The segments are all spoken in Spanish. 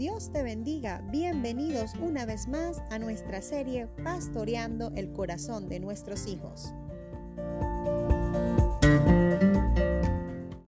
Dios te bendiga. Bienvenidos una vez más a nuestra serie Pastoreando el corazón de nuestros hijos.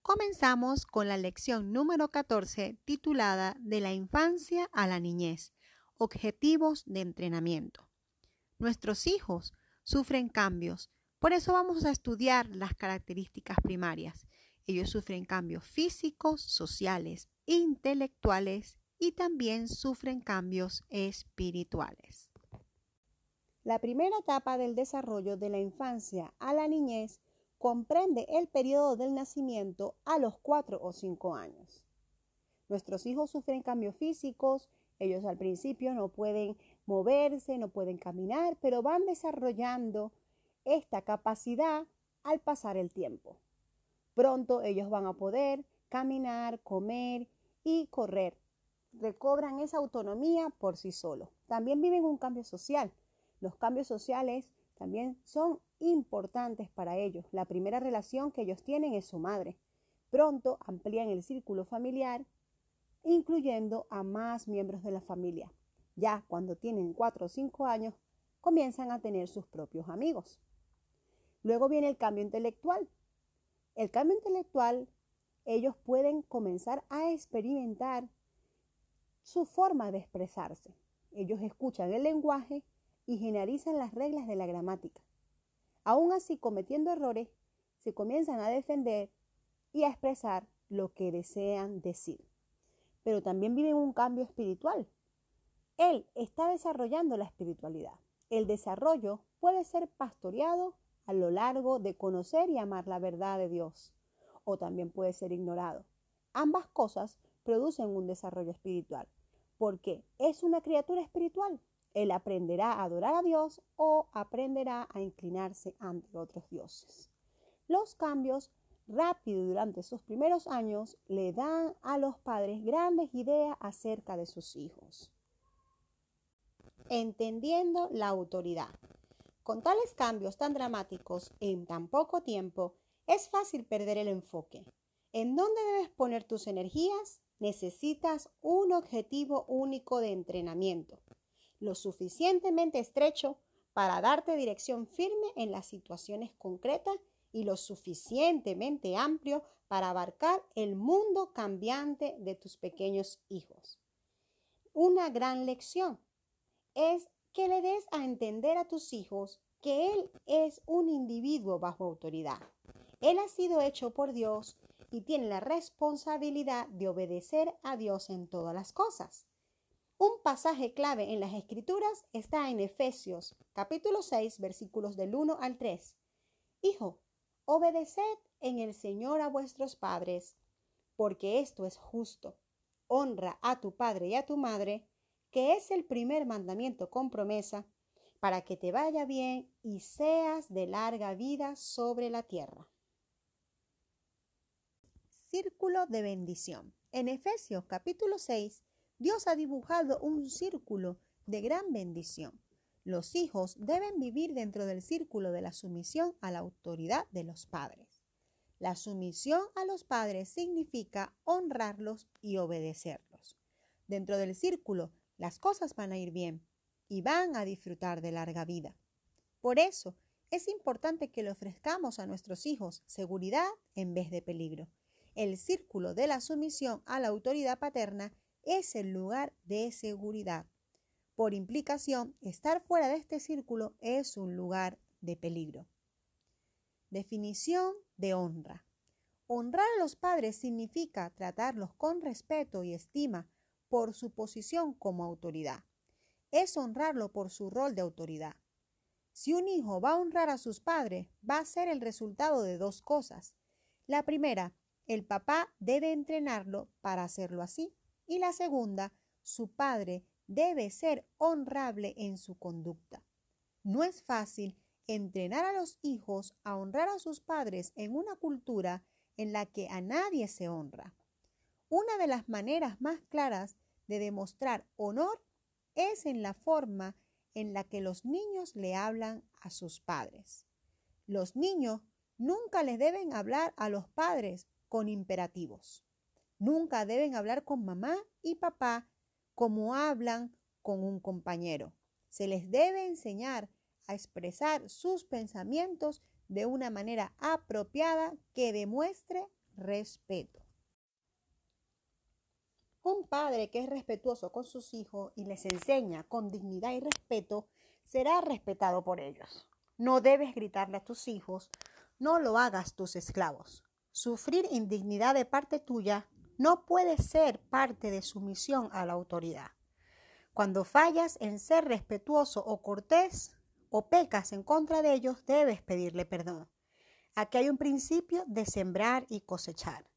Comenzamos con la lección número 14 titulada De la infancia a la niñez. Objetivos de entrenamiento. Nuestros hijos sufren cambios, por eso vamos a estudiar las características primarias. Ellos sufren cambios físicos, sociales, intelectuales y también sufren cambios espirituales. La primera etapa del desarrollo de la infancia a la niñez comprende el periodo del nacimiento a los 4 o 5 años. Nuestros hijos sufren cambios físicos, ellos al principio no pueden moverse, no pueden caminar, pero van desarrollando esta capacidad al pasar el tiempo. Pronto ellos van a poder caminar, comer y correr recobran esa autonomía por sí solos. También viven un cambio social. Los cambios sociales también son importantes para ellos. La primera relación que ellos tienen es su madre. Pronto amplían el círculo familiar, incluyendo a más miembros de la familia. Ya cuando tienen 4 o 5 años, comienzan a tener sus propios amigos. Luego viene el cambio intelectual. El cambio intelectual, ellos pueden comenzar a experimentar su forma de expresarse. Ellos escuchan el lenguaje y generalizan las reglas de la gramática. Aún así, cometiendo errores, se comienzan a defender y a expresar lo que desean decir. Pero también viven un cambio espiritual. Él está desarrollando la espiritualidad. El desarrollo puede ser pastoreado a lo largo de conocer y amar la verdad de Dios, o también puede ser ignorado. Ambas cosas producen un desarrollo espiritual porque es una criatura espiritual. Él aprenderá a adorar a Dios o aprenderá a inclinarse ante otros dioses. Los cambios rápidos durante sus primeros años le dan a los padres grandes ideas acerca de sus hijos. Entendiendo la autoridad. Con tales cambios tan dramáticos en tan poco tiempo, es fácil perder el enfoque. ¿En dónde debes poner tus energías? Necesitas un objetivo único de entrenamiento, lo suficientemente estrecho para darte dirección firme en las situaciones concretas y lo suficientemente amplio para abarcar el mundo cambiante de tus pequeños hijos. Una gran lección es que le des a entender a tus hijos que Él es un individuo bajo autoridad. Él ha sido hecho por Dios y tiene la responsabilidad de obedecer a Dios en todas las cosas. Un pasaje clave en las Escrituras está en Efesios capítulo 6 versículos del 1 al 3. Hijo, obedeced en el Señor a vuestros padres, porque esto es justo. Honra a tu padre y a tu madre, que es el primer mandamiento con promesa, para que te vaya bien y seas de larga vida sobre la tierra círculo de bendición. En Efesios capítulo 6, Dios ha dibujado un círculo de gran bendición. Los hijos deben vivir dentro del círculo de la sumisión a la autoridad de los padres. La sumisión a los padres significa honrarlos y obedecerlos. Dentro del círculo, las cosas van a ir bien y van a disfrutar de larga vida. Por eso, es importante que le ofrezcamos a nuestros hijos seguridad en vez de peligro el círculo de la sumisión a la autoridad paterna es el lugar de seguridad. Por implicación, estar fuera de este círculo es un lugar de peligro. Definición de honra. Honrar a los padres significa tratarlos con respeto y estima por su posición como autoridad. Es honrarlo por su rol de autoridad. Si un hijo va a honrar a sus padres, va a ser el resultado de dos cosas. La primera, el papá debe entrenarlo para hacerlo así. Y la segunda, su padre debe ser honrable en su conducta. No es fácil entrenar a los hijos a honrar a sus padres en una cultura en la que a nadie se honra. Una de las maneras más claras de demostrar honor es en la forma en la que los niños le hablan a sus padres. Los niños nunca les deben hablar a los padres con imperativos. Nunca deben hablar con mamá y papá como hablan con un compañero. Se les debe enseñar a expresar sus pensamientos de una manera apropiada que demuestre respeto. Un padre que es respetuoso con sus hijos y les enseña con dignidad y respeto será respetado por ellos. No debes gritarle a tus hijos, no lo hagas tus esclavos. Sufrir indignidad de parte tuya no puede ser parte de sumisión a la autoridad. Cuando fallas en ser respetuoso o cortés o pecas en contra de ellos, debes pedirle perdón. Aquí hay un principio de sembrar y cosechar.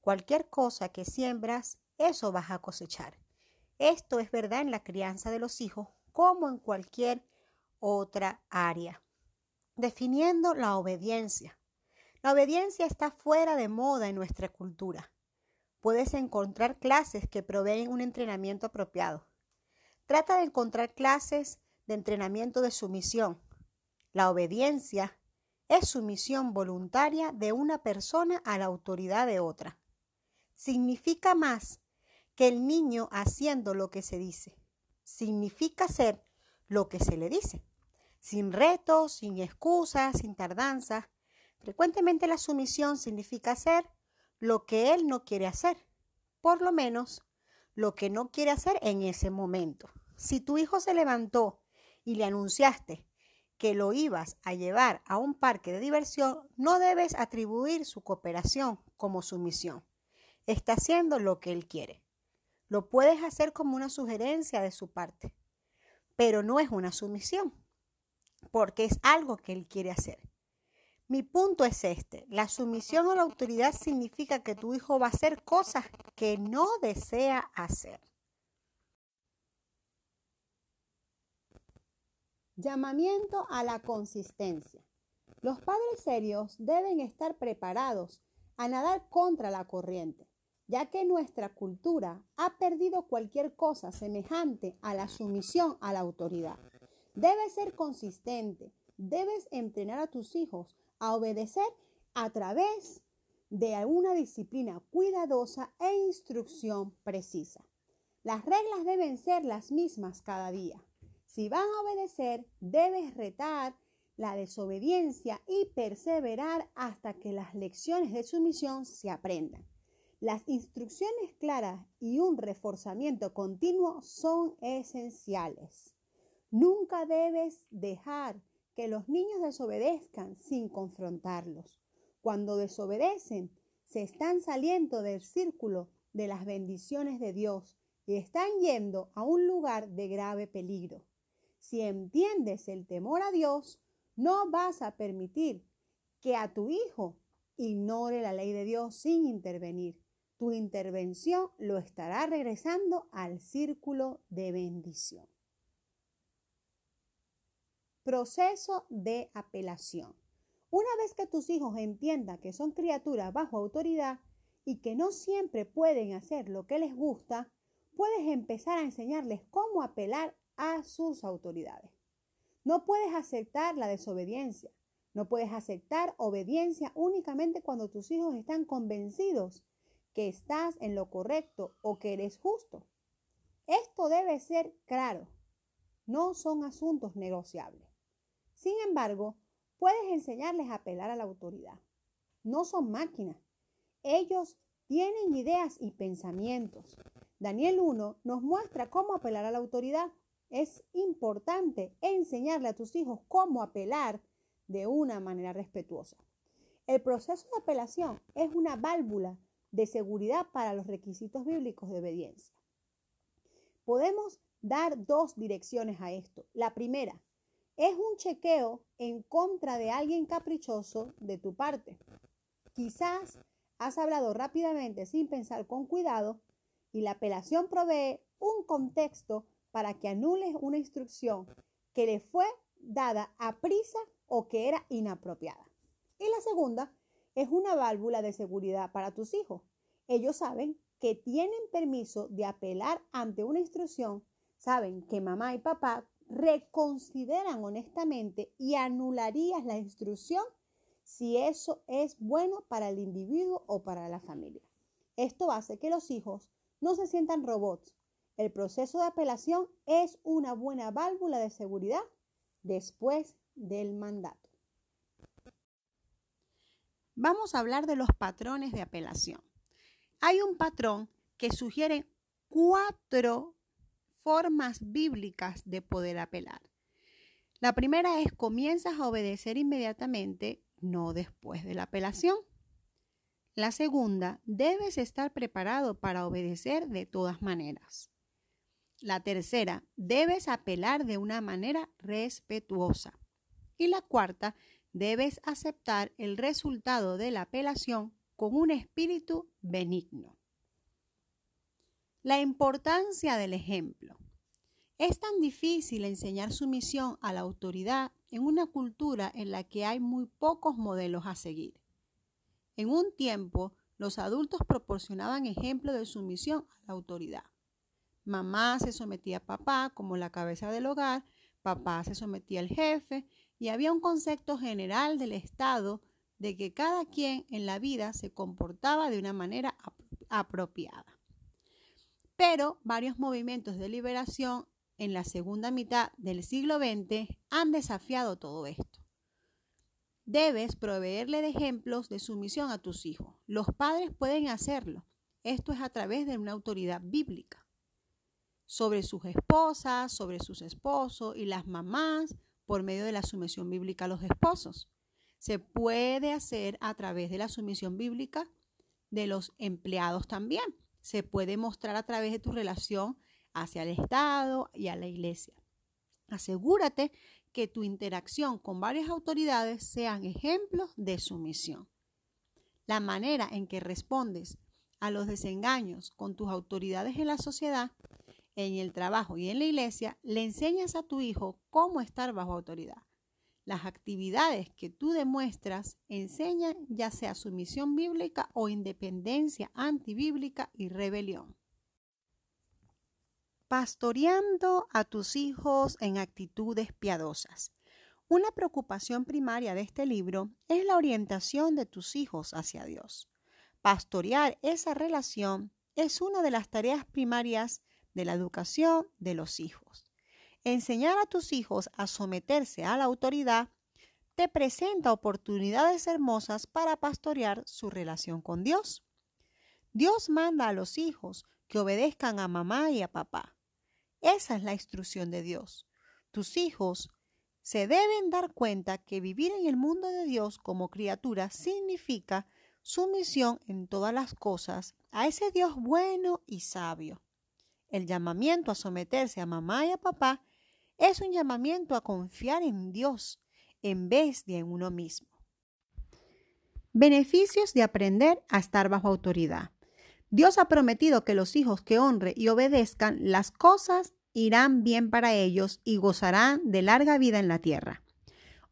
Cualquier cosa que siembras eso vas a cosechar. Esto es verdad en la crianza de los hijos como en cualquier otra área. Definiendo la obediencia. La obediencia está fuera de moda en nuestra cultura. Puedes encontrar clases que proveen un entrenamiento apropiado. Trata de encontrar clases de entrenamiento de sumisión. La obediencia es sumisión voluntaria de una persona a la autoridad de otra. Significa más que el niño haciendo lo que se dice. Significa ser lo que se le dice, sin retos, sin excusas, sin tardanza. Frecuentemente la sumisión significa hacer lo que él no quiere hacer, por lo menos lo que no quiere hacer en ese momento. Si tu hijo se levantó y le anunciaste que lo ibas a llevar a un parque de diversión, no debes atribuir su cooperación como sumisión. Está haciendo lo que él quiere. Lo puedes hacer como una sugerencia de su parte, pero no es una sumisión, porque es algo que él quiere hacer. Mi punto es este, la sumisión a la autoridad significa que tu hijo va a hacer cosas que no desea hacer. Llamamiento a la consistencia. Los padres serios deben estar preparados a nadar contra la corriente ya que nuestra cultura ha perdido cualquier cosa semejante a la sumisión a la autoridad. Debes ser consistente, debes entrenar a tus hijos a obedecer a través de una disciplina cuidadosa e instrucción precisa. Las reglas deben ser las mismas cada día. Si van a obedecer, debes retar la desobediencia y perseverar hasta que las lecciones de sumisión se aprendan. Las instrucciones claras y un reforzamiento continuo son esenciales. Nunca debes dejar que los niños desobedezcan sin confrontarlos. Cuando desobedecen, se están saliendo del círculo de las bendiciones de Dios y están yendo a un lugar de grave peligro. Si entiendes el temor a Dios, no vas a permitir que a tu hijo ignore la ley de Dios sin intervenir tu intervención lo estará regresando al círculo de bendición. Proceso de apelación. Una vez que tus hijos entiendan que son criaturas bajo autoridad y que no siempre pueden hacer lo que les gusta, puedes empezar a enseñarles cómo apelar a sus autoridades. No puedes aceptar la desobediencia. No puedes aceptar obediencia únicamente cuando tus hijos están convencidos que estás en lo correcto o que eres justo. Esto debe ser claro. No son asuntos negociables. Sin embargo, puedes enseñarles a apelar a la autoridad. No son máquinas. Ellos tienen ideas y pensamientos. Daniel 1 nos muestra cómo apelar a la autoridad. Es importante enseñarle a tus hijos cómo apelar de una manera respetuosa. El proceso de apelación es una válvula de seguridad para los requisitos bíblicos de obediencia. Podemos dar dos direcciones a esto. La primera es un chequeo en contra de alguien caprichoso de tu parte. Quizás has hablado rápidamente sin pensar con cuidado y la apelación provee un contexto para que anules una instrucción que le fue dada a prisa o que era inapropiada. Y la segunda es una válvula de seguridad para tus hijos. Ellos saben que tienen permiso de apelar ante una instrucción, saben que mamá y papá reconsideran honestamente y anularías la instrucción si eso es bueno para el individuo o para la familia. Esto hace que los hijos no se sientan robots. el proceso de apelación es una buena válvula de seguridad después del mandato. Vamos a hablar de los patrones de apelación. Hay un patrón que sugiere cuatro formas bíblicas de poder apelar. La primera es comienzas a obedecer inmediatamente, no después de la apelación. La segunda, debes estar preparado para obedecer de todas maneras. La tercera, debes apelar de una manera respetuosa. Y la cuarta, debes aceptar el resultado de la apelación con un espíritu benigno. La importancia del ejemplo. Es tan difícil enseñar sumisión a la autoridad en una cultura en la que hay muy pocos modelos a seguir. En un tiempo, los adultos proporcionaban ejemplo de sumisión a la autoridad. Mamá se sometía a papá como la cabeza del hogar, papá se sometía al jefe y había un concepto general del Estado de que cada quien en la vida se comportaba de una manera apropiada. Pero varios movimientos de liberación en la segunda mitad del siglo XX han desafiado todo esto. Debes proveerle de ejemplos de sumisión a tus hijos. Los padres pueden hacerlo. Esto es a través de una autoridad bíblica. Sobre sus esposas, sobre sus esposos y las mamás por medio de la sumisión bíblica a los esposos. Se puede hacer a través de la sumisión bíblica de los empleados también. Se puede mostrar a través de tu relación hacia el Estado y a la Iglesia. Asegúrate que tu interacción con varias autoridades sean ejemplos de sumisión. La manera en que respondes a los desengaños con tus autoridades en la sociedad, en el trabajo y en la iglesia, le enseñas a tu hijo cómo estar bajo autoridad. Las actividades que tú demuestras enseñan ya sea sumisión bíblica o independencia antibíblica y rebelión. Pastoreando a tus hijos en actitudes piadosas. Una preocupación primaria de este libro es la orientación de tus hijos hacia Dios. Pastorear esa relación es una de las tareas primarias de la educación de los hijos. Enseñar a tus hijos a someterse a la autoridad te presenta oportunidades hermosas para pastorear su relación con Dios. Dios manda a los hijos que obedezcan a mamá y a papá. Esa es la instrucción de Dios. Tus hijos se deben dar cuenta que vivir en el mundo de Dios como criatura significa sumisión en todas las cosas a ese Dios bueno y sabio. El llamamiento a someterse a mamá y a papá es un llamamiento a confiar en Dios en vez de en uno mismo. Beneficios de aprender a estar bajo autoridad. Dios ha prometido que los hijos que honren y obedezcan las cosas irán bien para ellos y gozarán de larga vida en la tierra.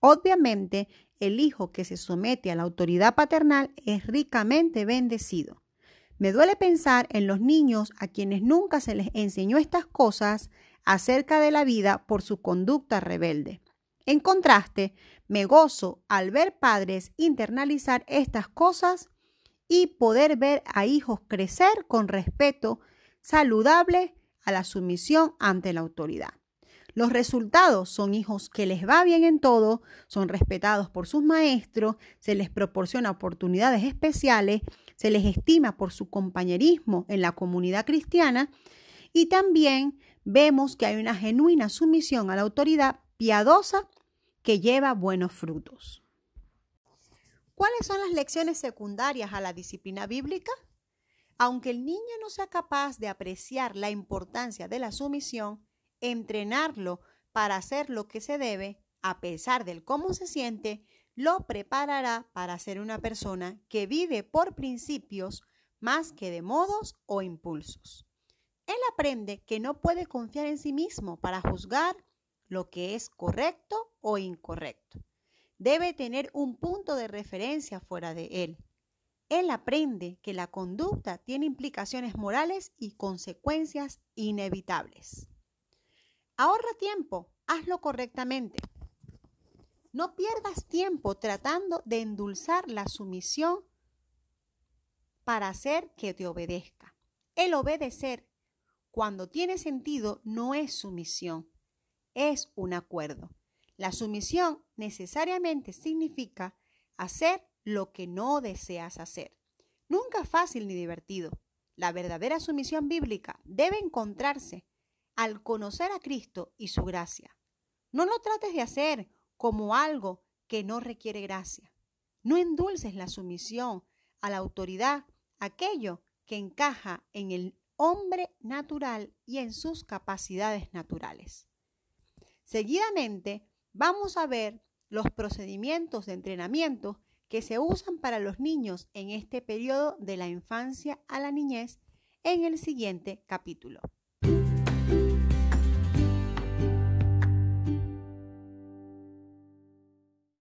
Obviamente, el hijo que se somete a la autoridad paternal es ricamente bendecido. Me duele pensar en los niños a quienes nunca se les enseñó estas cosas acerca de la vida por su conducta rebelde. En contraste, me gozo al ver padres internalizar estas cosas y poder ver a hijos crecer con respeto saludable a la sumisión ante la autoridad. Los resultados son hijos que les va bien en todo, son respetados por sus maestros, se les proporciona oportunidades especiales, se les estima por su compañerismo en la comunidad cristiana y también vemos que hay una genuina sumisión a la autoridad piadosa que lleva buenos frutos. ¿Cuáles son las lecciones secundarias a la disciplina bíblica? Aunque el niño no sea capaz de apreciar la importancia de la sumisión, entrenarlo para hacer lo que se debe, a pesar del cómo se siente, lo preparará para ser una persona que vive por principios más que de modos o impulsos. Él aprende que no puede confiar en sí mismo para juzgar lo que es correcto o incorrecto debe tener un punto de referencia fuera de él. Él aprende que la conducta tiene implicaciones morales y consecuencias inevitables. Ahorra tiempo, hazlo correctamente. No pierdas tiempo tratando de endulzar la sumisión para hacer que te obedezca. El obedecer cuando tiene sentido no es sumisión, es un acuerdo. La sumisión necesariamente significa hacer lo que no deseas hacer. Nunca fácil ni divertido. La verdadera sumisión bíblica debe encontrarse al conocer a Cristo y su gracia. No lo trates de hacer como algo que no requiere gracia. No endulces la sumisión a la autoridad, aquello que encaja en el hombre natural y en sus capacidades naturales. Seguidamente, vamos a ver los procedimientos de entrenamiento que se usan para los niños en este periodo de la infancia a la niñez en el siguiente capítulo.